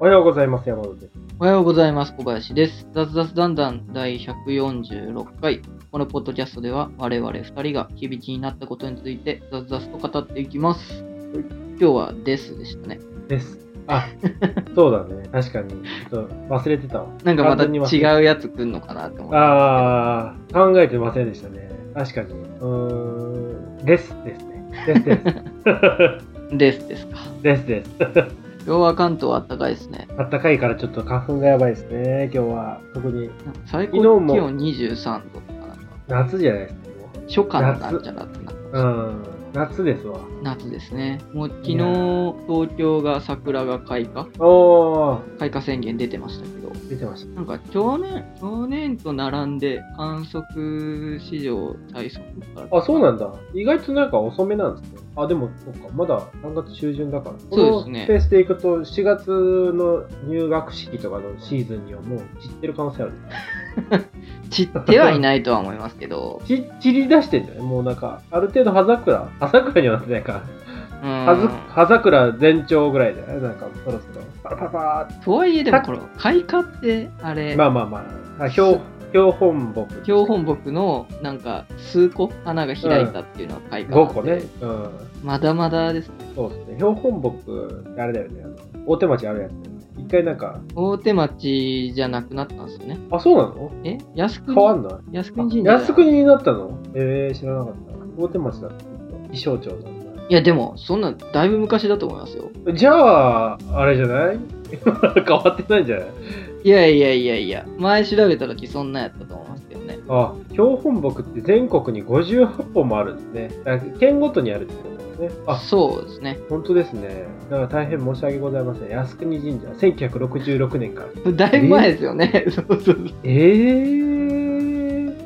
おはようございます、山本です。おはようございます。小林です。雑雑だんだん第146回。このポッドキャストでは我々2人が響きになったことについて雑々と語っていきます。今日はですでしたね。です。あ、そうだね。確かに。ちょっと忘れてたわ。なんかまた違うやつ来んのかなって思って。あー、考えてませんでしたね。確かに。うーん、ですですね。ですです。ですですか。ですです。今日は関東は暖かいですね。あったかいからちょっと花粉がやばいですね、今日は。特に最高気温23度とかなんか夏じゃないですか。初夏のなんちゃらってなうまん、夏ですわ。す夏ですね。もう昨日東京が桜が開花開花宣言出てましたけど、出てました。なんか去年、去年と並んで観測史上最速。あ、そうなんだ。意外となんか遅めなんですね。あ、でも、そっか、まだ3月中旬だから。そうですねペースでいくと、4月の入学式とかのシーズンにはもう散ってる可能性ある。散ってはいないとは思いますけど、ち散り出してんじゃない？もうなんか、ある程度葉桜葉桜にはなってないか。うん葉ず葉桜全長ぐらいじゃない？なんか、そろそろ。パラパラパとはいえでもこの開花ってあれ、てまあまあまあ。あ標標本木。標本木のなんか数個花が開いたっていうのは開花なん5で、個ね。うん。まだまだですね。そうですね。標本木、あれだよね。あの大手町あるやつ。一回なんか、大手町じゃなくなったんですよね。あ、そうなの？え？靖国？変わんない？靖国神社靖国になったの？えー、知らなかった。大手町だった。気象庁なんだ。いやでもそんなだいぶ昔だと思いますよ。じゃあ、あれじゃない？変わってないんじゃない？いやいやいやいや、前調べた時そんなやったと思いますけどね。あ、標本木って全国に58本もあるんですね。あ県ごとにあるってことですね。あ、そうですね。本当ですね。だから大変申し訳ございません。靖国神社、1966年から。だいぶ前ですよね。そうそうそうえー？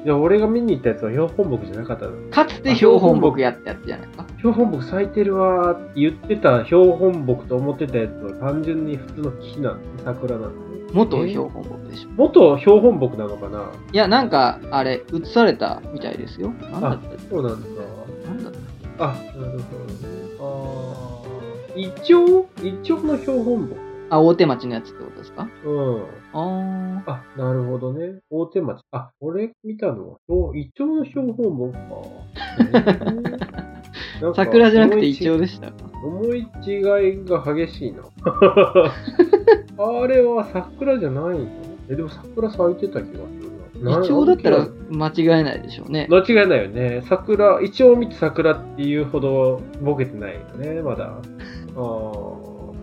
いや、俺が見に行ったやつは標本木じゃなかったの。かつて標本木やったやつじゃないですか。標本木咲いてるわ。ーって言ってた標本木と思ってたやつは単純に普通の木なんです桜なんで元標本木でしょ。元標本木なのかな。いや、なんか、あれ、映されたみたいですよ。なんだあったそうなんだ。なんだったあなるほどね。あー。イチョウイチョウの標本木あ、大手町のやつってことですか？うんああなるほどね大手町あ俺見たのはおイチョウの標本木か 桜じゃなくてイチョウでしたか？思い違いが激しいな。あれは桜じゃないの？え、でも桜咲いてた気がするな。イチョウだったらな間違いないでしょうね。間違いないよね。桜、イチョウを見て桜っていうほどボケてないよね、まだ。ああ、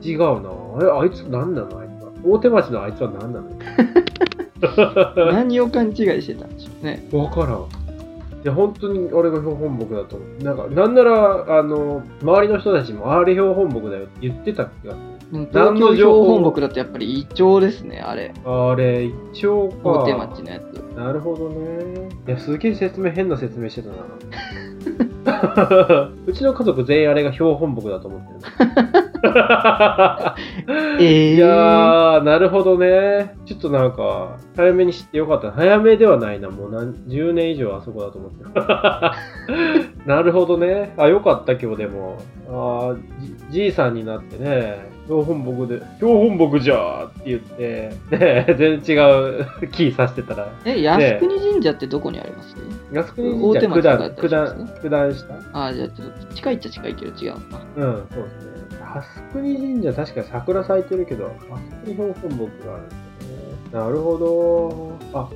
違うな。え、あいつ何なのあいつは。大手町のあいつは何なの 何を勘違いしてたんでしょうね。わからん。いや、本当に俺が標本木だと思う。なんか、なんなら、あの、周りの人たちも、あれ標本木だよって言ってた気がする。東京標本木だとやっぱりイチョウですね、あれ。あれ、イチョウか。大手町のやつ。なるほどね。いや、すげえ説明、変な説明してたな。うちの家族全員あれが標本木だと思ってる。えいやー、なるほどね。ちょっとなんか、早めに知ってよかった。早めではないな。もう何10年以上あそこだと思ってる。なるほどね。あ、よかった、今日でも。あーじじいさんになってね、標本木で、標本木じゃーって言って、ね、全然違う キーさしてたら、え、靖国神社ってどこにあります？靖国大手神社九段、町だった九りします？ね段、九段下？ああ、じゃあちょっと近いっちゃ近いけど違うな。うん、そうですね。靖国神社、確か桜咲いてるけど、靖国標本木があるんですよね。なるほど。あ、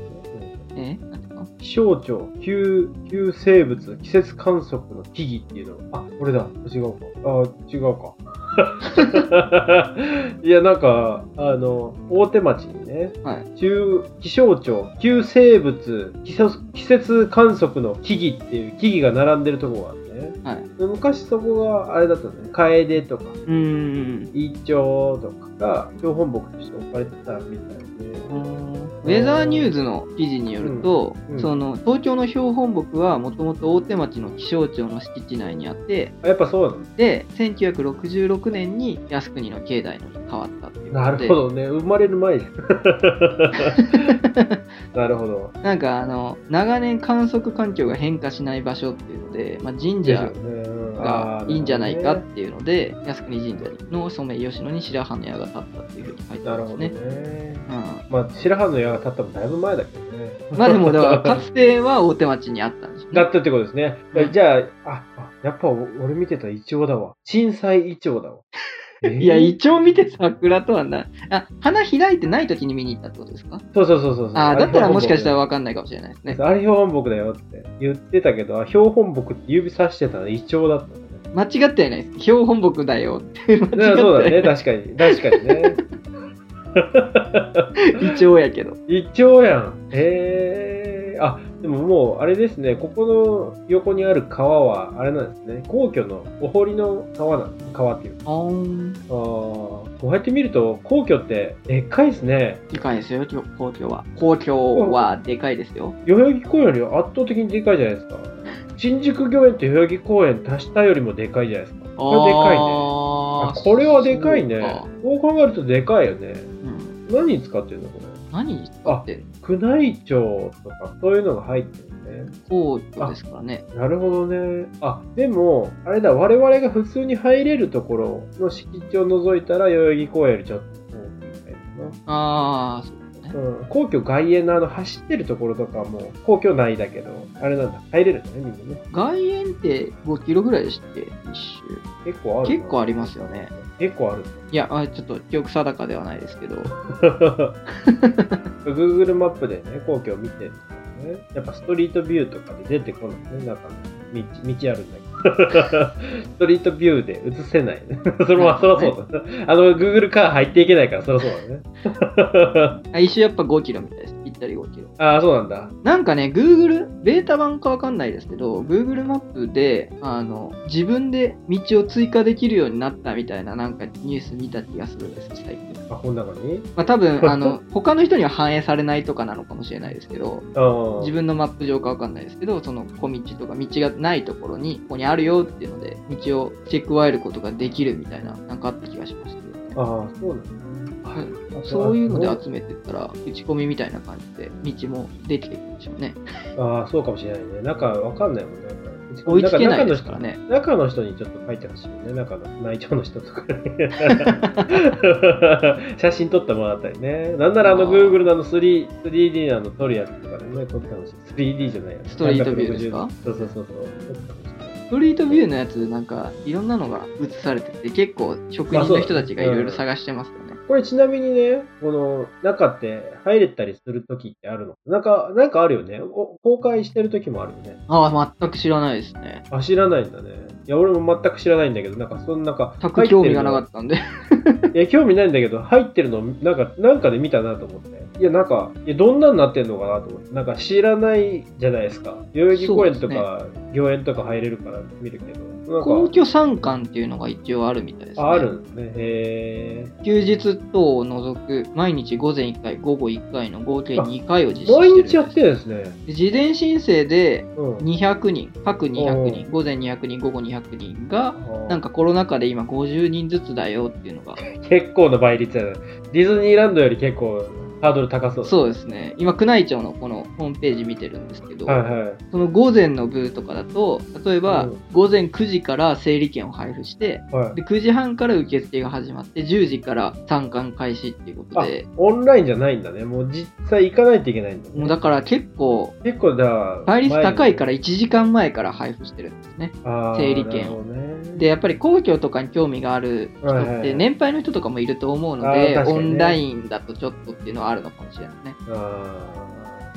えなんですか気象庁、旧、旧生物、季節観測の木々っていうの。あ、これだ。違うか。あ、違うか。いや、なんか、あの、大手町にね、はい。中気象庁、旧生物季節、季節観測の木々っていう木々が並んでるとこがあってね。はい。昔そこがあれだったのね。カエデとか。イチョウとかが標本木として置かれてたみたいで。ウェザーニューズの記事によると、うんうんその東京の標本木はもともと大手町の気象庁の敷地内にあってあやっぱそうなので1966年に靖国の境内のに変わったっていうなるほどね。生まれる前。なるほど。なんかあの長年観測環境が変化しない場所っていうので、まあ、神社。うんがいいんじゃないかっていうので、靖国神社のソメイヨシノに白羽の矢が立ったっていうふうに書いてあなるんですね。ね。うんまあ、白羽の矢が立ったのだいぶ前だけどね。まあでも、だから、かつては大手町にあったんですよね。だったってことですね。うんじゃあ、あ、あやっぱお俺見てたイチョウだわ。震災イチョウだわ。えーいや、イチョウ見て桜とはな、あ、花開いてない時に見に行ったってことですか？そうそうそうそう。あだったらもしかしたらわわかんないかもしれないですね。あれ標本木だよって言ってたけど、あ標本木って指さしてたのイチョウだったんだね。間違ってはいないです。標本木だよって間違ってねそうだね、ない。確かに。確かにね。イチョウやけど。イチョウやん。へえー。あ、でももう、あれですね、ここの横にある川は、あれなんですね、皇居のお堀の川なんです。川っていう。あ。あーこうやって見ると、皇居ってでっかいですね。でかいですよ、皇居は。皇居はでかいですよ。代々木公園より圧倒的にでかいじゃないですか。新宿御苑と代々木公園足したよりもでかいじゃないですか。これでかいね。あこれはでかいねそうか。そう考えるとでかいよね。うん、何に使ってんのこれ？何に使ってんの？宮内庁とかそういうのが入ってるね。皇居ですからね。なるほどね。あ、でも、あれだ、我々が普通に入れるところの敷地を除いたら、代々木公園よりちょっと大きいみたいああ、そう。うん。皇居外苑のあの走ってるところとかも、皇居内だけど、あれなんだ、入れるんだね、みんなね。外苑って5キロぐらいでしたっけ一周。結構あるな。結構ありますよね。結構ある。いや、あちょっと記憶定かではないですけど。Google マップでね、皇居を見てるんね。やっぱストリートビューとかで出てこないね、中の道、道あるんだけど。ストリートビューで映せないね。それも、そりゃそうだ。あの、Google カー入っていけないから、そりゃそうだね。あ一周やっぱ5キロみたいです。ぴったり5キロ。ああ、そうなんだ。なんかね、Google、ベータ版かわかんないですけど、Google マップで、あの、自分で道を追加できるようになったみたいな、なんかニュース見た気がするんです、最近。あ、この中に？まあ多分、あの、他の人には反映されないとかなのかもしれないですけど。自分のマップ上かわかんないですけど、その小道とか道がないところに、ここにあるよっていうので、道を付け加えることができるみたいな、なんかあった気がしましたね。ああ、そうなんだね。はいあそういうのであ集めてったら、打ち込みみたいな感じで、道もできていくんでしょうね。ああ、そうかもしれないね。中わかんないもんね。追いつけないですからね。中の人にちょっと書いてほしいよね。中の内調の人とかに。写真撮ってもらったりね。なんならあの Google のあの 3- 3D のあの撮るやつとかでね、撮ってほしい。3D じゃないやストリートビューですか？360そうそうそうそう。ストリートビューのやつ、なんか、いろんなのが映されてて、結構、職人の人たちがいろいろ探してますよね。これちなみにね、この中って入れたりするときってあるの？なんか、なんかあるよね。お公開してるときもあるよね。ああ、全く知らないですね。あ、知らないんだね。いや、俺も全く知らないんだけど、なんか、そのなんか、全く興味がなかったんで。いや、興味ないんだけど、入ってるの、なんか、なんかで見たなと思って。いや、なんか、いや、どんなになってんのかなと思って。なんか知らないじゃないですか。代々木公園とか、御苑とか入れるから見るけど。皇居参観っていうのが一応あるみたいですね。ああるんですね。へ休日等を除く、毎日午前1回、午後1回の合計2回を実施ー。してる毎日やってるんですね。で事前申請でうん。200人、各200お人、午前200人、午後200人が、なんか、かコロナ禍で今50人ずつだよっていうのが、結構な倍率やな。ディズニーランドより結構、ハードル高そう。そうですね。今、宮内庁のこのホームページ見てるんですけど、はいはい。その午前の部とかだと、例えばうん午前9時から整理券を配布して、はい。で9時半から受付が始まって、10時から参観開始っていうことあで、、オンラインじゃないんだね。もう実際行かないといけないんだね。もうだから結構、結構だ、倍率高いかから1時間前から配布してるんですね。ら整理券を。ね、で、やっぱり皇居とかに興味がある人って、年配の人とかもいると思うのあで、オンラインだとちょっとっていうのはあるのかもしれないね。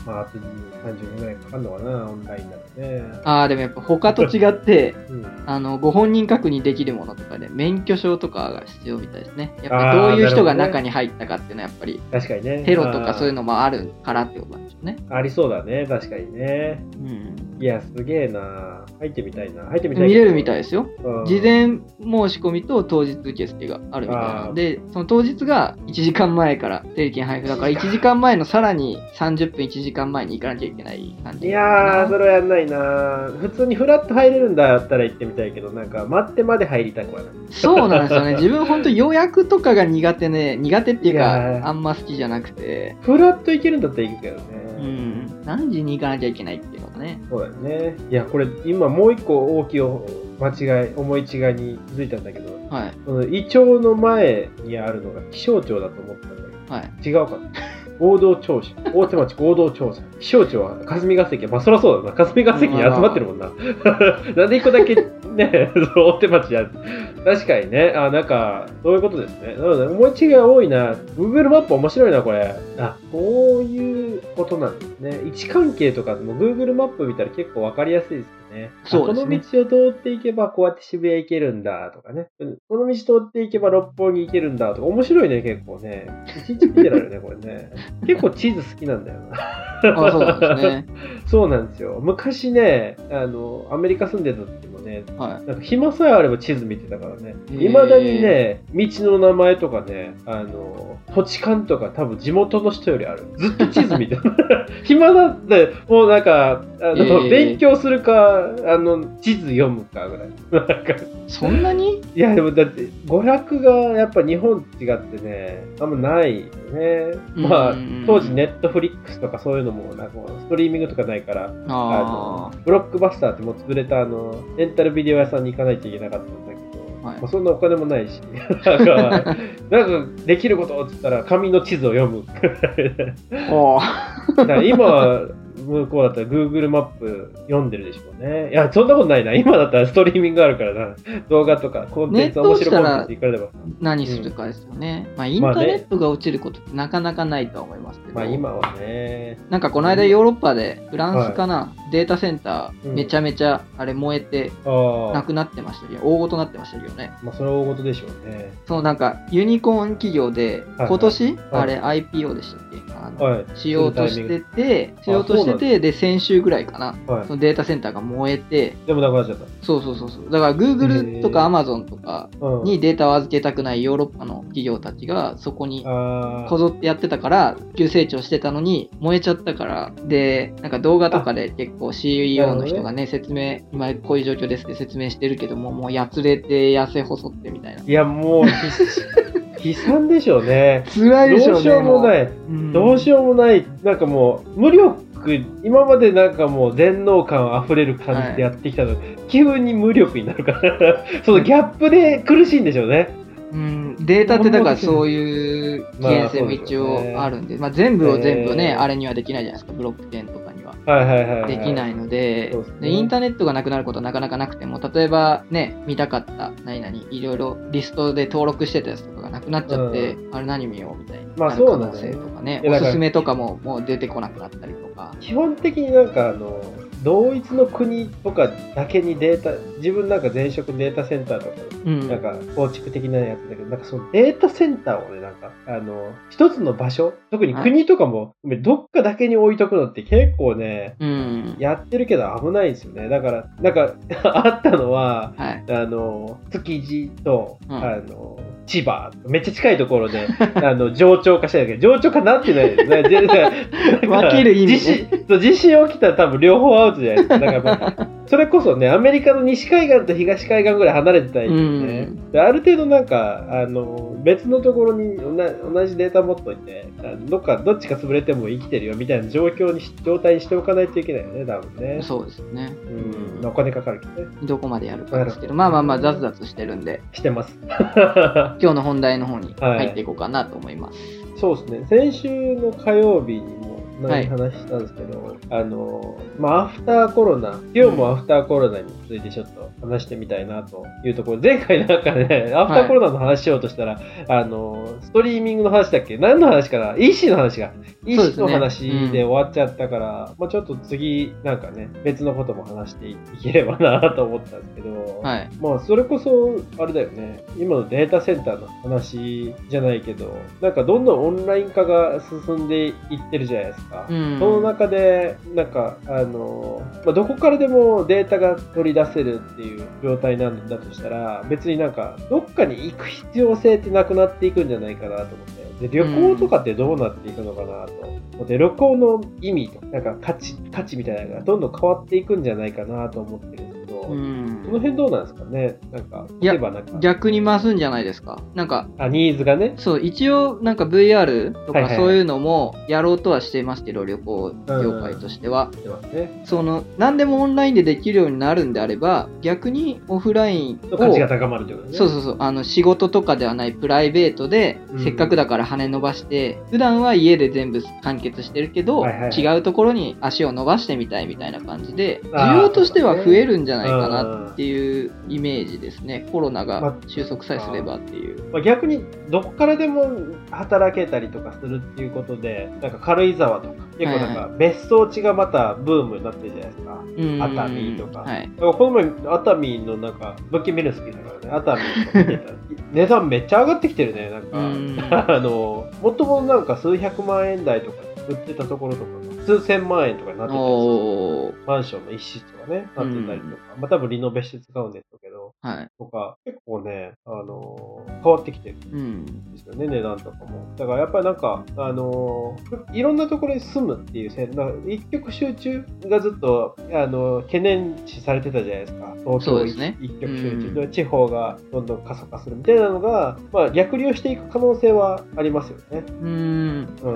まあ、あと30年ぐらいかかるのかな、オンラインだとね。ああ、でもやっぱ他と違って、うん、あの、ご本人確認できるものとかで、免許証とかが必要みたいですね。やっぱどういう人が中に入ったかっていうのはやっぱり、確かにね。テロとかそういうののもあるからってことなんでしょうね。ありそうだね、確かにね。うん。いや、すげえな。入ってみたいな。入ってみたい見れるみたいい。ですよ。うん事前申し込みと当日受付があるみたいなので、その当日が1時間前から整理券配布だから、1時間前のさらに30分1時間前に行かなきゃいけない感じ。いやー、それはやんないな。普通にフラッと入れるんだったら行ってみたいけど、なんか待ってまで入りたくはない。そうなんですよね。自分本当予約とかが苦手ね、苦手っていうか、あんま好きじゃなくて、フラッと行けるんだったら行くけどね。うん、何時に行かなきゃいけないっていうのがね。そうだよね。いや、これ、今もう一個大きい間違い、思い違いに気づいたんだけど、はい。そのイチョウの前にあるのが気象庁だと思ったんだけど、はい。違うか合同調査。大手町合同調査。気象庁は霞が関。まあそりゃそうだな。霞が関に集まってるもんな。なんで一個だけね、その大手町や確かにね。あ、なんか、そういうことですね。なので、思い違いが多いな。Google マップ面白いな、これ。あ、こういうことなんですね。位置関係とかも Google マップ見たら結構わかりやすいですよね。そうですねあこの道を通っていけばこうやって渋谷行けるんだとかね。うんこの道通っていけば六本木行けるんだとか。面白いね、結構ね。一日見てられるね、これね。結構地図好きなんだよな。あ、そうなんですね。そうなんですよ。昔ね、あの、アメリカ住んでた時もね、はなんか暇さえあれば地図見てたからね。いまだにね、道の名前とかね、あの、土地勘とか多分地元の人よりある。ずっと地図見てる。暇だって、もうなんか、あの、勉強するか、あの、地図読むかぐらい。なんか、い。そんなに？いやでもだって、娯楽がやっぱ日本違ってね、あんまないよね。まあ当時ネットフリックスとかそういうのも、なんかストリーミングとかないから、ああの、ブロックバスターってもう潰れたあの、レンビデオ屋さんに行かないといけなかったんだけど、はい。まあ、そんなお金もないし、なんか、なんかできることって言ったら紙の地図を読む。今は、向こうだったら Google マップ読んでるでしょうね。いや、そんなことないな。今だったらストリーミングあるからな。動画とか、コンテンツ、面白いコンテンしたらツいくらでも。何するかですよね。まあ、インターネットが落ちることってなかなかないとは思いますけど。まあ今はね。なんかこの間ヨーロッパでフランスかな、データセンタうんーめちゃめちゃあれ燃えて。なくなってましたよ。大ごとなってましたよね。まあそれは大事でしょうね。そのなんかユニコーン企業ではい今年、はいあれ IPO でしたっけ？あの、はい。しようとしてて、しあようとしてそうて、で、先週ぐらいかな、はいそ。のデータセンターが燃えて、でもなくなっちゃった。そうそうそうそう。だから Google とか Amazon とかうん。にデータを預けたくないヨーロッパの企業たちがそこにあこぞってやってたから、急成長してたのに燃えちゃったから、で、なんか動画とかで結構 CEO の人がね、説明、今こういう状況ですって説明してるけども、もうやつれて痩せ細ってみたいな。いや、もう、悲 悲惨でしょうね。辛いでしょうね。どうしようもない。うんどうしようもない。なんかもう、無力、今までなんかもう全能感あふれる感じでやってきたのに、急に無力になるから、そのギャップで苦しいんでしょうね。うん、データってだからそういう危険性も一応あるんで、まあ、全部を全部ね、えー。あれにはできないじゃないですか、ブロックチェーンとかには。はいはいはい、はい。できないのでインターネットがなくなることはなかなかなくても、例えばね、見たかった、何々、いろいろリストで登録してたやつとかがなくなっちゃって、あれ何見ようみたいにまあなる可能そうなんだよね性とかね、おすすめとかももう出てこなくなったりとか。基本的になんかあの、同一の国とかだけにデータ、自分なんか前職データセンターとか、うん。なんか構築的なやつだけど、なんかそのデータセンターをね、なんか、あの、一つの場所、特に国とかも、どっかだけに置いとくのって結構ね、うん。やってるけど危ないんですよね。だから、なんか、あったのは、はい。あの、築地と、うんあの、千葉、めっちゃ近いところで、あの、上長化したんだけど、上長化なって ないですね。分ける意味ね地震、起きたら多分両方アウトじゃないですか。だから、まあそれこそね、アメリカの西海岸と東海岸ぐらい離れてたりですね。である程度なんか、あの、別のところに同じデータ持っといて、どっか、どっちか潰れても生きてるよみたいな状況にし、状態にしておかないといけないよね、多分ね。そうですね。うん、お金かかるけどね。どこまでやるかですけど、まあまあまあ、雑々してるんで、してます。今日の本題の方に入っていこうかなと思います。そうですね。先週の火曜日にもはい何話したんですけど、あの、まあ、アフターコロナ、今日もアフターコロナについてちょっと話してみたいなというところ、前回なんかね、アフターコロナの話しようとしたら、あの、ストリーミングの話だっけ？何の話かな ?EC の話が。EC ねの話で終わっちゃったから、まあちょっと次、なんかね、別のことも話していければなと思ったんですけど、はい。まあ、それこそ、あれだよね。今のデータセンターの話じゃないけど、なんかどんどんオンライン化が進んでいってるじゃないですか。うん。その中で、なんか、あの、まあ、どこからでもデータが取り出せるっていう状態なんだとしたら、別になんか、どっかに行く必要性ってなくなっていくんじゃないかなと思って。で、旅行とかってどうなっていくのかなと。で、旅行の意味とか、なんか価値、価値みたいなのがどんどん変わっていくんじゃないかなと思ってるんですけど、う。ん。その辺どうなんですかね？なんか、いや逆に増すんじゃないですか？なんか、あ、ニーズがね？そう、一応、なんか VR とはいはいはい。かそういうのもやろうとはしてますけど、旅行業界としては。してますね。その、何でもオンラインでできるようになるんであれば、逆にオフラインを、の価値が高まるってことね。そうそうそう、あの、仕事とかではないプライベートで、うん。せっかくだから羽伸ばして、普段は家で全部完結してるけど、はいはいはい。違うところに足を伸ばしてみたいみたいな感じで、需要としては増えるんじゃないかうんなっていうイメージですね。コロナまが収束さえすればっていう。まあ、逆にどこからでも働けたりとかするっていうことで、なんか軽井沢とか、結構なんか別荘地がまたブームになってるじゃないですか。うん熱海とかはい。この前、熱海のなんか、物件見るの好きだからね、熱海とか見てたら、値段めっちゃ上がってきてるね、なんか。うん あの、もともとなんか数百万円台とか売ってたところとかが、数千万円とかになってたりする。マンションの一室がね、なってたりとか、まあ多分リノベして使うんですけど、はい。とか、結構ね、あのー変わってきてるうん。んですよね、値段とかも。だからやっぱりなんか、あのーいろんなところに住むっていう線、一極集中がずっと、あのー懸念視されてたじゃないですか。東京そうですね一極集中うんで、地方がどんどん過疎化するみたいなのが、まあ逆流していく可能性はありますよね。うん。う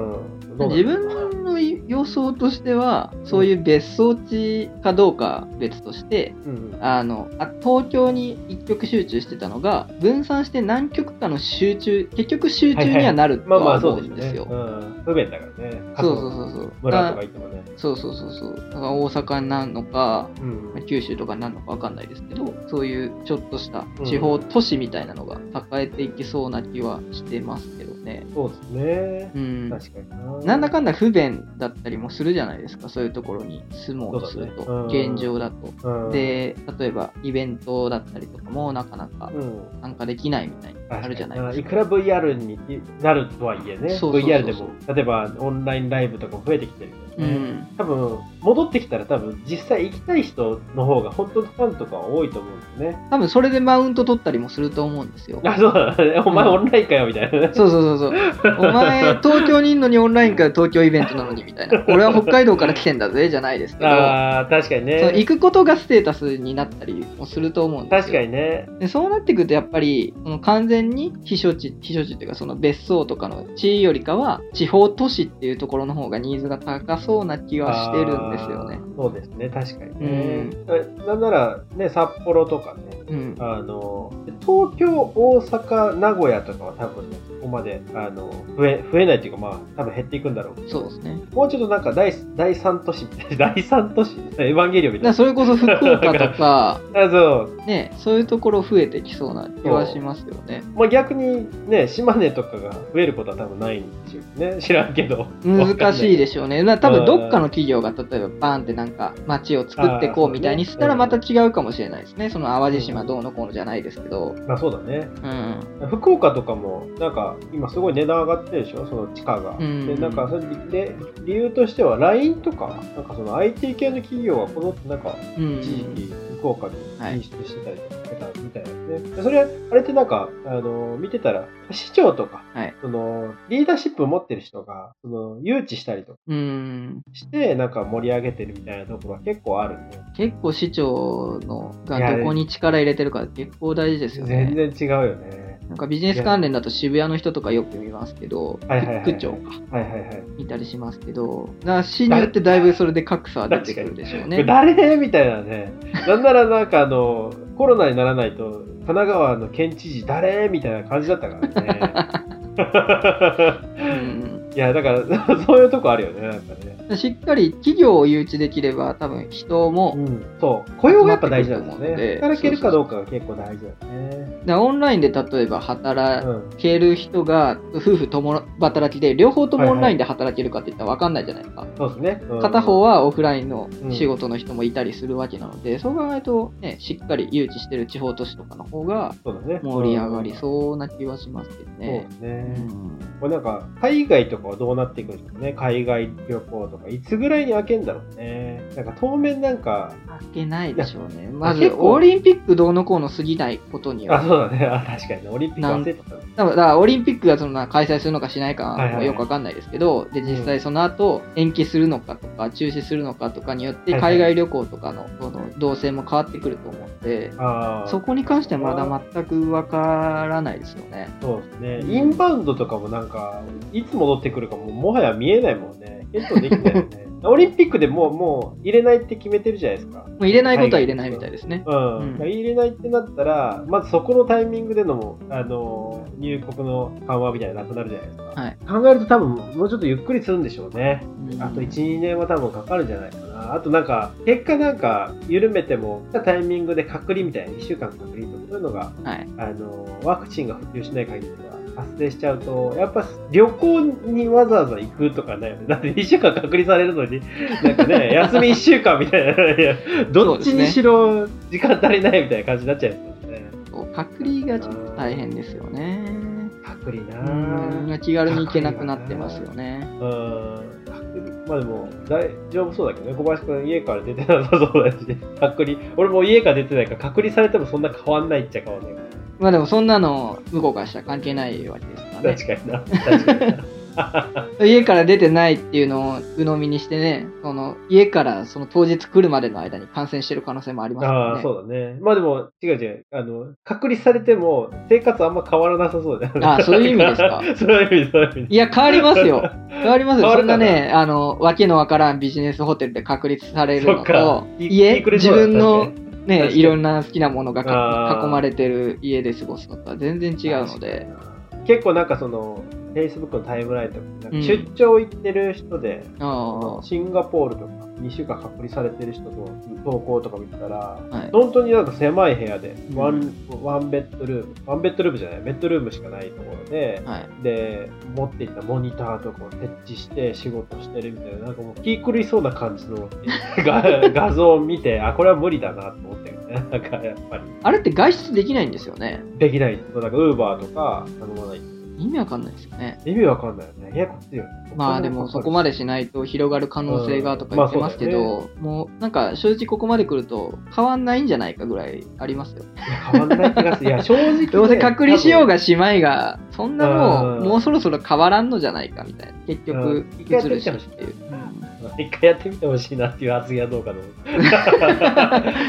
ん。どう自分の予想としては、そういう別荘地かどうか別として、うん。あのあ東京に一極集中してたのが分散して何局かの集中結局集中にはなるとは。思うんですよ。うん。不便だからね。そうそうそうそう。村とかあ行ってもね。そうそうそうそう。だから大阪になるのか、うんまあ。九州とかになるのかわかんないですけど、そういうちょっとした地方都市みたいなのが抱えていきそうな気はしてますけどね。そうですねう。ん。確かにな。なんだかんだ不便だったりもするじゃないですか、そういうところに住もうとすると、ねうん現状だと。うん、で、例えばイベントだったりとかもなかなかうん。参加できないみたいになるじゃないですか。いくら VR になるとはいえね、VR でも、例えばオンラインライブとかも増えてきてるうん。多分、戻ってきたら多分、実際行きたい人の方が本当のファンとかは多いと思うんですね。多分それでマウント取ったりもすると思うんですよ。あ、そうだね。お前うんオンラインかよ、みたいなね。そうそうそうそう。お前、東京にいんのにオンラインから東京イベントなのにみたいな。俺は北海道から来てんだぜ、じゃないですけど。ああ、確かにね。行くことがステータスになったりもすると思うんですよ。確かにね。でそうなってくるとやっぱり完全に避暑地避暑地っていうかその別荘とかの地よりかは地方都市っていうところの方がニーズが高そうな気はしてるんですよね。そうですね、確かにね。なんなら、ね、札幌とかね、うん。あの東京、大阪、名古屋とかは多分ね、そこまであの増え増えないっていうか、まあ、多分減っていくんだろうそうですね。もうちょっとなんか第第3都市みたいな、第3都市、エヴァンゲリオンみたいな。それこそ福岡とか、あそうね、そういうところ増えてきそうな気はしますよね。まあ、逆にね、島根とかが増えることは多分ないんでしょうね。知らんけど。難しいででしょうね。な多分どっかの企業が例えばバーンってなんか街を作ってこうみたいにしたらまた違うかもしれないですね。その淡路島どうのこうのじゃないですけど。まあそうだね。うん。福岡とかも、なんか今すごい値段上がってるでしょ、その地価が。うんで、なんかそれで理由としては LINE とか、なんかその IT 系の企業がこのなんかうん。一時期福岡にはい進出してたりとかしてたみたいですね。でそれ、あれってなんか、あの、見てたら、市長とか、はいその、リーダーシップを持ってる人が、その、誘致したりとかうん。して、なんか盛り上げてるみたいなところは結構あるんで、結構市長のがどこに力入れてるか結構大事ですよ全ね。然違うよね。なんかビジネス関連だと渋谷の人とかよく見ますけど、区長かはいはいはい。見たりしますけど、だから市によってだいぶそれで格差は出てくるでしょうね。誰？みたいなね。なんならなんかあの、コロナにならないと、神奈川の県知事誰？みたいな感じだったからね。うんいや、だから、そういうとこあるよね、なんかね。しっかり企業を誘致できれば多分人も、うん、そう。雇用がやっぱ大事なんですよね。働けるかどうかが結構大事だよね。オンラインで例えば働うん。ける人が夫婦共働きで両方ともオンラインで働けるかって言ったら分かんないじゃないですか。そうですね。うん片方はオフラインのうん仕事の人もいたりするわけなので、そう考えると、ね、しっかり誘致してる地方都市とかの方がそうだね。盛り上がりうんそうな気はしますけどそうねで。すね。うんこれなんか、海外とかはどうなっていくんですかね。海外旅行とか、いつぐらいに開けんだろうね。なんか当面なんか、開けないでしょうね。まず、結構オリンピックどうのこうの過ぎないことにあ、は。そうだね。あ、確かにね。オリンピック忘れてたね。だからオリンピックがそのな開催するのかしないかはよくわかんないですけど、で、実際その後延期するのかとか、中止するのかとかによって、海外旅行とかのその動線も変わってくると思うんで。そこに関してはまだ全くわからないですよね。そうですね。インバウンドとかもなんか、いつ戻ってくるかももはや見えないもんね。検討できないよね。オリンピックでもう、もう入れないって決めてるじゃないですか。もう入れないことは入れないみたいですね。うん。うん入れないってなったら、まずそこのタイミングでの、あの、入国の緩和みたいなのなくなるじゃないですか。はい。考えると多分、もうちょっとゆっくりするんでしょうね。うんあと1、2年は多分かかるんじゃないかな。あとなんか、結果なんか、緩めても、タイミングで隔離みたいな、1週間隔離とか、そういうのが、はい。あの、ワクチンが普及しない限りは発生しちゃうと、やっぱ旅行にわざわざ行くとかね。だって2週間隔離されるのに、なんかね、休み1週間みたいな、どっちにしろ時間足りないみたいな感じになっちゃうんですよね。隔離がちょっと大変ですよね。隔離うんなぁ。気軽に行けなくなってますよね。まあでも、大丈夫そうだけどね。小林くん家から出てなさそうだし、隔離。俺も家から出てないから、隔離されてもそんな変わんないっちゃ変わんないかまあでもそんなの向こうからしたら関係ないわけですからら。ね。確かにな。確かにな。家から出てないっていうのを鵜呑みにしてね、その家からその当日来るまでの間に感染してる可能性もありますからね。ああ、そうだね。まあでも、違う違う。あの、隔離されても、生活あんま変わらなさそうだよね。あそういう意味ですか？そういう意味、そういう意味。いや、変わりますよ。変わりますよ。そんななね、あの、わけのわからんビジネスホテルで確立されるのと、い家、自分のね、いろんな好きなものが囲まれてる家で過ごすのとは全然違うので、結構なんかその、Facebook のタイムラインとか、出張行ってる人で、ああ、シンガポールとか2週間隔離されてる人の投稿とか見てたら、はい。本当になんか狭い部屋で、うんワンワンベッドルーム、ワンベッドルームじゃない、ベッドルームしかないところで、はい。で、持っていったモニターとかを設置して仕事してるみたいな、なんかもう気狂いそうな感じの画画像を見て、あ、これは無理だなと思ったよね。なんかやっぱり、あれって外出できないんですよね。できない。なんかウーバーとか頼まない。意味わかんないですよね。意味わかんないよね。ややこしいよね。まあでもそこまでしないと広がる可能性がとか言ってますけうんまあど、もうなんか正直ここまで来ると変わんないんじゃないかぐらいありますよ。変わんない気がする。いや、正直、ね。どうせ隔離しようががしまいが、そんなもう、うんもうそろそろ変わらんのじゃないかみたいな。結局移るしっていう。一回やってみてほしいなっていう発言はどうかと思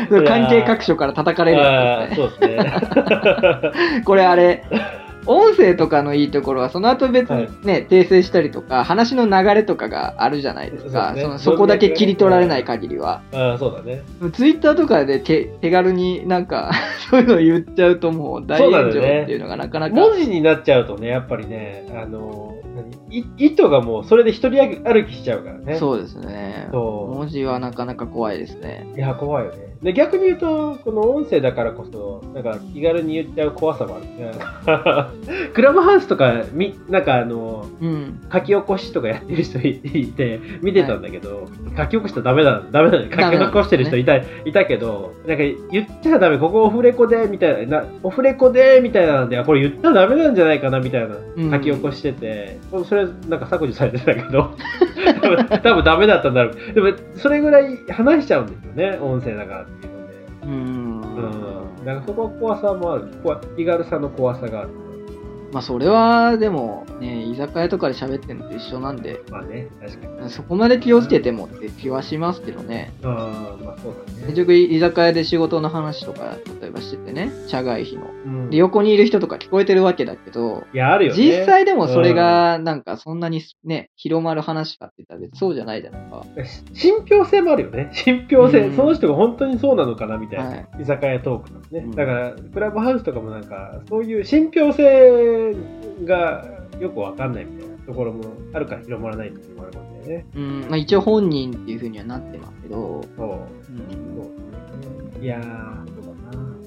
う。うん関係各所から叩かれる そうですね。これあれ、音声とかのいいところは、その後別にね、訂正したりとか、話の流れとかがあるじゃないですか。そねそのそこだけ切り取られない限りは。ああ、そうだね。ツイッターとかで手手軽になんか、そういうの言っちゃうともう大炎上っていうのがなかなか。文字になっちゃうとね、やっぱりね、あの、何？い意図がもうそれで一人歩きしちゃうからね。そうですね。そう文字はなかなか怖いですね。いや、怖いよね。で、逆に言うと、この音声だからこそ、なんか気軽に言っちゃう怖さもあるね。クラブハウスとか、み、なんかあの、うん。書き起こしとかやってる人いいて、見てたんだけど、書き起こしたらダメだ、ダメだ、書き起こしてる人いた、いたけど、なんか言っちゃダメ、ここオフレコで、みたいな、なオフレコで、みたいなんで、あこれ言ったらダメなんじゃないかな、みたいなうん書き起こしてて、それなんか削除されてたけど、多 分多分ダメだったんだろう。でも、それぐらい話しちゃうんですよね、音声だからっていうので。うん。うん。だからそこは怖さもある。怖気軽さの怖さがある。まあそれはでもね、居酒屋とかで喋ってるのと一緒なんで、まあね、確かに。そこまで気をつけてもって気はしますけどね。ああ、まあそうだね。結局居酒屋で仕事の話とか例えばしててね、社外費の。うんで、横にいる人とか聞こえてるわけだけど、いや、あるよね。実際でもそれがなんかそんなにね、広まる話かって言ったら別にそうじゃないじゃないか。信憑性もあるよね。信憑性。うんその人が本当にそうなのかなみたいな。はい居酒屋トークとかね。うんだから、クラブハウスとかもなんか、そういう信憑性がよくわかんないみたいなところもあるから広まらないっていうのもあるかもしれないね。うん、まあ一応本人っていう風にはなってますけど、そう。うんそう。いやー。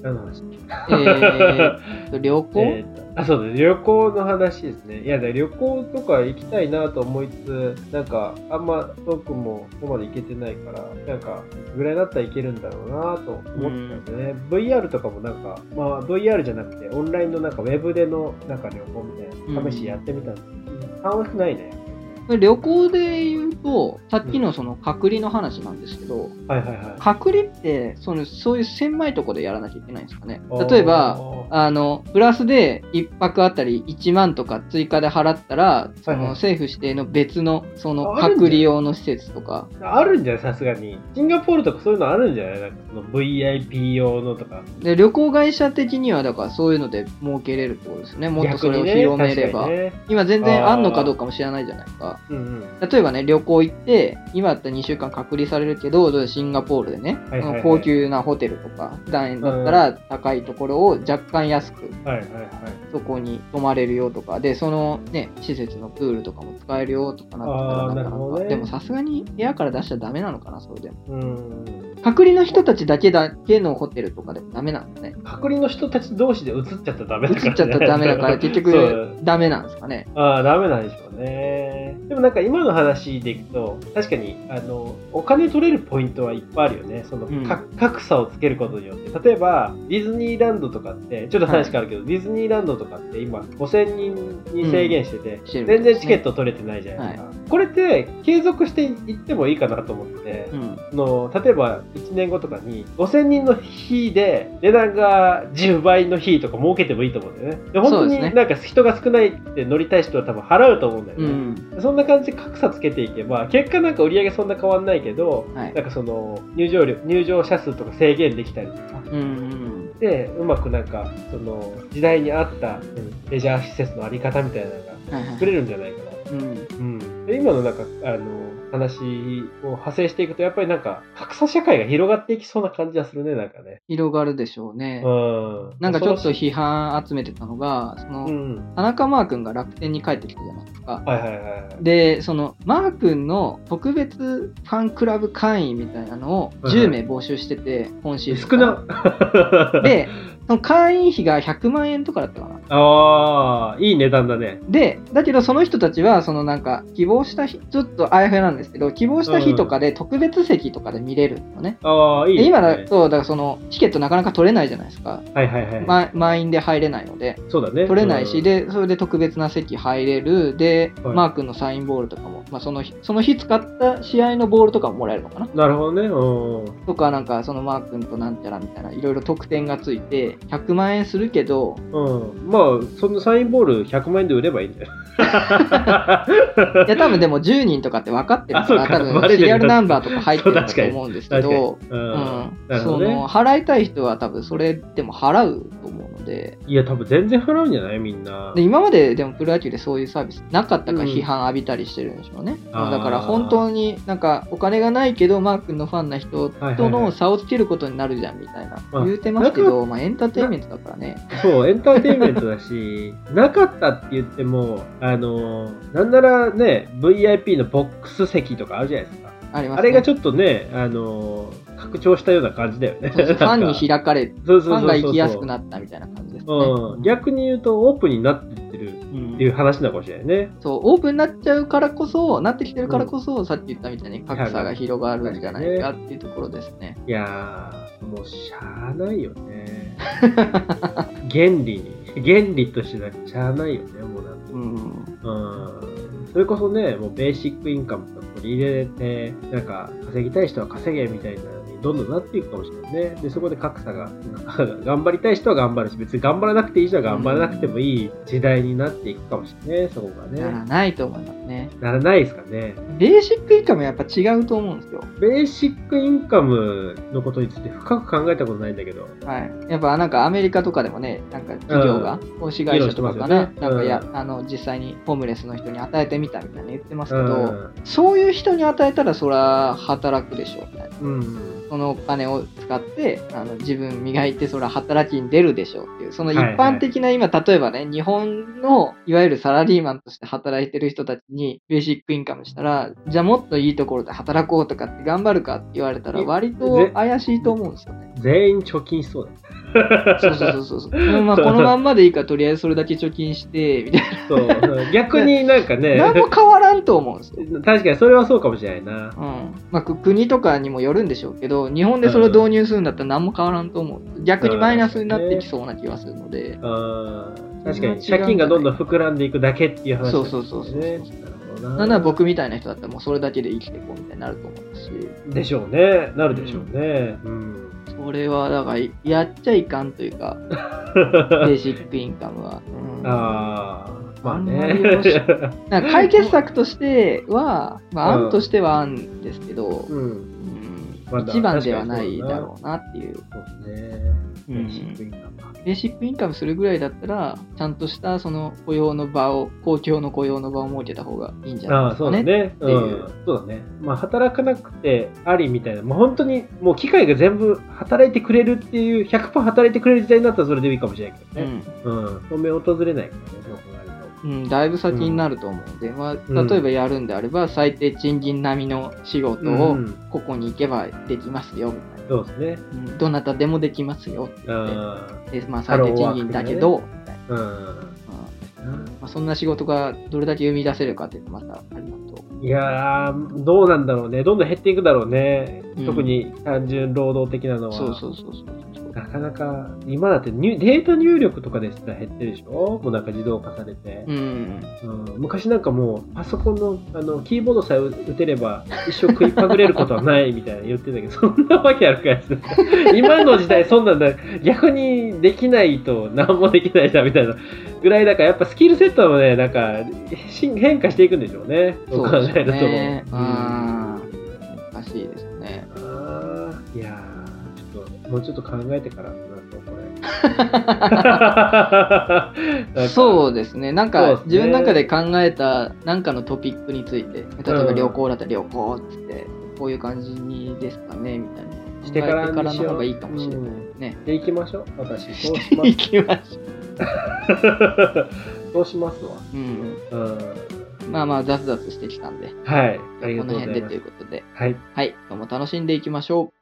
何の話？えーと、旅行、えーとあ、そうです。旅行の話ですね。いや、旅行とか行きたいなと思いつつ、なんか、あんま遠くもここまで行けてないから、なんか、ぐらいだったらいけるんだろうなと思ってたんでね。VR とかもなんか、まあ、VR じゃなくて、オンラインのなんか、ウェブでのなんか旅行みたいな、試しやってみたんですけど、楽しくないね。旅行で言うと、さっきのその隔離の話なんですけど、はいはいはい。隔離ってその、そういう狭いところでやらなきゃいけないんですかね。例えば、あの、プラスで1泊あたり1万とか追加で払ったら、その政府指定の別の、その隔離用の施設とか、あるんじゃないさすがに。シンガポールとかそういうのあるんじゃない？なんかその VIP 用のとか。で、旅行会社的には、だからそういうので儲けれるってことですね。もっとそれを広めれば。ね今全然あんのかどうかも知らないじゃないですか。うんうん。例えばね、旅行行って、今だったら2週間隔離されるけど、シンガポールでね、はいはいはい高級なホテルとか、団円だったら高いところを若干安く、はいはいはい。そこに泊まれるよとか、で、そのね、施設のプールとかも使えるよとかなってたらなかなか、ねでもさすがに部屋から出しちゃダメなのかな、それでも。うん。隔離の人たちだけだけのホテルとかでもダメなんですね。隔離の人たち同士で移っちゃったらダメ移だから、ね。っちゃったらダメだから、結局ダメなんですかね。ああ、ダメなんでしょうね。でもなんか今の話でいくと、確かに、あの、お金取れるポイントはいっぱいあるよね。その、うんか格差をつけることによって。例えば、ディズニーランドとかって、ちょっと話変わるけど、ディズニーランドとかって今、5000人に制限してて、してる全然チケット取れてないじゃないですか。これって、継続していってもいいかなと思って、うん。その例えば1年後とかに5000人の日で値段が10倍の日とか設けてもいいと思うんだよね。で本当になんか人が少ないって乗りたい人は多分払うと思うんだよね。うん。そんな感じで格差つけていけば結果なんか売り上げそんな変わんないけど、はいなんかその入場料入場者数とか制限できたりとかうんうん。でうまくなんかその時代に合った、うんレジャー施設のあり方みたいなのがはいはい作れるんじゃないかな。うん。うん、で今のなんかあの話を派生していくとやっぱりなんか格差社会が広がっていきそうな感じはするねなんかね。広がるでしょうね。うん、なんかちょっと批判集めてたのが、その、うん、田中マー君が楽天に帰ってきたじゃないですか。はいはいはいはい。で、その、マー君の特別ファンクラブ会員みたいなのをはいはい10名募集してて、今シーズン少かな。な。で、会員費が100万円とかだったかな。ああ、いい値段だね。で、だけどその人たちは、そのなんか、希望した日、ちょっとあやふやなんですけど、希望した日とかで特別席とかで見れるのね。ああ、いい、でね。今だと、だからその、チケットなかなか取れないじゃないですか。はいはいはい。ま満員で入れないので。そうだね。取れないし、うん、で、それで特別な席入れる。で、はいマー君のサインボールとかも、まあ、その日、その日使った試合のボールとかももらえるのかななるほどね。うん。とか、なんか、そのマー君となんちゃらみたいな、いろいろ特典がついて、100万円するけど、うん。まあ、そのサインボール100万円で売ればいいんだよ。いや、多分でも10人とかって分かってるから、か多分シリアルナンバーとか入ってると思うんですけ。ど、うん。その、払いたい人は多分それでも払うと思うので、いや、多分全然払うんじゃない？みんな。で今まででもプロ野球でそういうサービスなかったからうん批判浴びたりしてるんでしょうね、あー。だから本当になんかお金がないけどマー君のファンな人との差をつけることになるじゃんみたいな。あ言うてますけど、まあ、エンターテインメントだからね。そう、エンターテインメントだし、なかったって言っても、あの、なんならね、VIP のボックス席とかあるじゃないですか。あります、ね、あれがちょっとね、あの、拡張したような感じだよね。ファンに開かれそうそうそうそう。ファンが行きやすくなったみたいな感じですね、うん、逆に言うとオープンになってってるうん。っていう話なのかもしれないね。そうオープンになっちゃうからこそなってきてるからこそ、さっき言ったみたいに格差が広がるんじゃないかっていうところですね。いやー、もうしゃあないよね。原理に。原理としてはしゃあないよね、もうなんてうん。うんそれこそね、もうベーシックインカムとか取り入れて、なんか稼ぎたい人は稼げみたいなのにどんどんなっていくかもしれないね。で、そこで格差が、頑張りたい人は頑張るし、別に頑張らなくていい人は頑張らなくてもいい時代になっていくかもしれない、そこがならね。ないと思いますねならないですかね。ベーシックインカムはやっぱ違うと思うんですよベーシックインカムのことについて深く考えたことないんだけど。はい、やっぱなんかアメリカとかでもね、なんか企業が、投資会社とかかな、議論してますよねなんかや、うんあの実際にホームレスの人に与えてみたみたいな言ってますけど、うん。そういう人に与えたらそら働くでしょうみたいな。うん。そのお金を使ってあの自分磨いてそら働きに出るでしょうっていう、その一はいはい般的な今、例えばね、日本のいわゆるサラリーマンとして働いてる人たちにベーシックインカムしたら、じゃあもっといいところで働こうとかって頑張るかって言われたら割と怪しいと思うんですよね。全員貯金しそうだ。そうそうそうそうまあ、このまんまでいいから、とりあえずそれだけ貯金して、みたいそう。逆になんかね。な。何も変わらんと思うんですよ。確かにそれはそうかもしれないな。うん。まあ、く国とかにもよるんでしょうけど、日本でそれを導入するんだったら何も変わらんと思う。逆にマイナスになってきそうな気がするので。あー確かに借金がどんどん膨らんでいくだけっていう話そうそうそうそうね。なんなら僕みたいな人だったらもうそれだけで生きていこうみたいになると思うし、でしょうね。なるでしょうね。うん。それはだからやっちゃいかんというか、ベーシックインカムは。うんああ、まあね。な解決策としては、まあ、うん案としては案ですけど、うん。うん一番ではないだろうなっていう。そうですね。うんベーシックインカムベーシックインカムするぐらいだったら、ちゃんとしたその雇用の場を、公共の雇用の場を設けた方がいいんじゃないああ、ですかね。そうだね。ううん。そうだね。まあ、働かなくてありみたいな。もう本当に、もう機械が全部働いてくれるっていう、100%働いてくれる時代になったらそれでいいかもしれないけどね。うん。当面訪れないからね、そう考えると。うん、うん、だいぶ先になると思うので、まあ、うん例えばやるんであれば、最低賃金並みの仕事うをんここに行けばできますよみたいな。そうですね。うんどなたでもできますよってで、まあ、最低賃金だけど、みたいな。あ。うん。うんまあ、そんな仕事がどれだけ生み出せるかっていうとまたありますと。いやー、どうなんだろうね。どんどん減っていくだろうね。うん特に単純労働的なのは。そうそうそうそう。なかなか、今だって入データ入力とかですら減ってるでしょ？もうなんか自動化されて。うん。うん。昔なんかもうパソコンのあのキーボードさえ打てれば一生食いっぱぐれることはないみたいな言ってたけど そんなわけあるかやつ 今の時代そんなんだ。逆にできないと何もできないじゃんみたいな。ぐらいだからやっぱスキルセットもねなんかし変化していくんでしょうね。そう考えると、ね。うしいですね。あー。いやもうちょっと考えてからなとこれ そうですね。なんか、自分の中で考えたなんかのトピックについて、例えば旅行だったら旅行っつって、こういう感じにですかねみたいな。してからの方がいいかもしれないね。で行きましょう私そうしま行すきましょそうしますわう。うん。うんまあまあ、雑々してきたんで、はい。この辺でという。ことで、はい。はい、今日も楽しんでいきましょう。